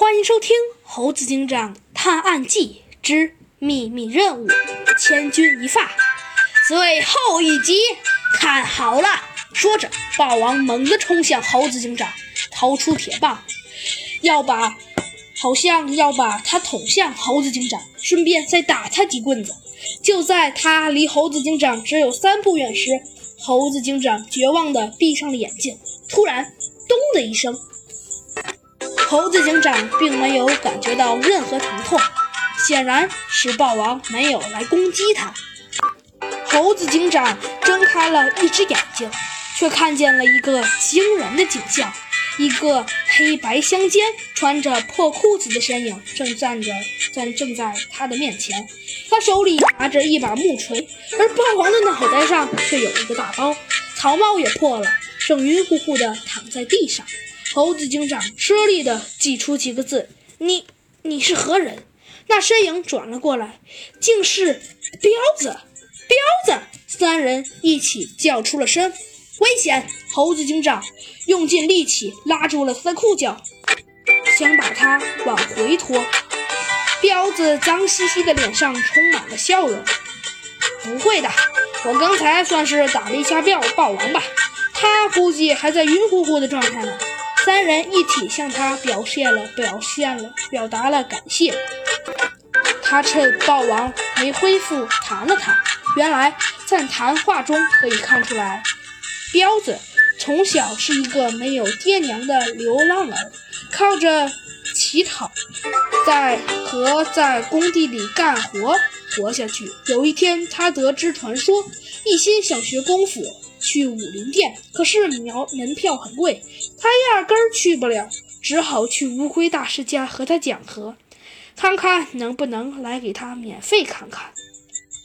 欢迎收听《猴子警长探案记之秘密任务：千钧一发》最后一集，看好了！说着，霸王猛地冲向猴子警长，掏出铁棒，要把，好像要把他捅向猴子警长，顺便再打他几棍子。就在他离猴子警长只有三步远时，猴子警长绝望地闭上了眼睛。突然，咚的一声。猴子警长并没有感觉到任何疼痛，显然是豹王没有来攻击他。猴子警长睁开了一只眼睛，却看见了一个惊人的景象：一个黑白相间、穿着破裤子的身影正站着，站正在他的面前。他手里拿着一把木锤，而豹王的脑袋上却有一个大包，草帽也破了，正晕乎乎地躺在地上。猴子警长吃力地挤出几个字：“你，你是何人？”那身影转了过来，竟是彪子！彪子！三人一起叫出了声：“危险！”猴子警长用尽力气拉住了他的裤脚，想把他往回拖。彪子脏兮兮的脸上充满了笑容：“不会的，我刚才算是打了一下豹豹王吧，他估计还在晕乎乎的状态呢。”三人一起向他表现了、表现了、表达了感谢。他趁豹王没恢复谈了谈。原来在谈话中可以看出来，彪子从小是一个没有爹娘的流浪儿，靠着乞讨，在和在工地里干活活下去。有一天，他得知传说，一心想学功夫。去武林殿，可是苗门票很贵，他压根儿去不了，只好去乌龟大师家和他讲和，看看能不能来给他免费看看。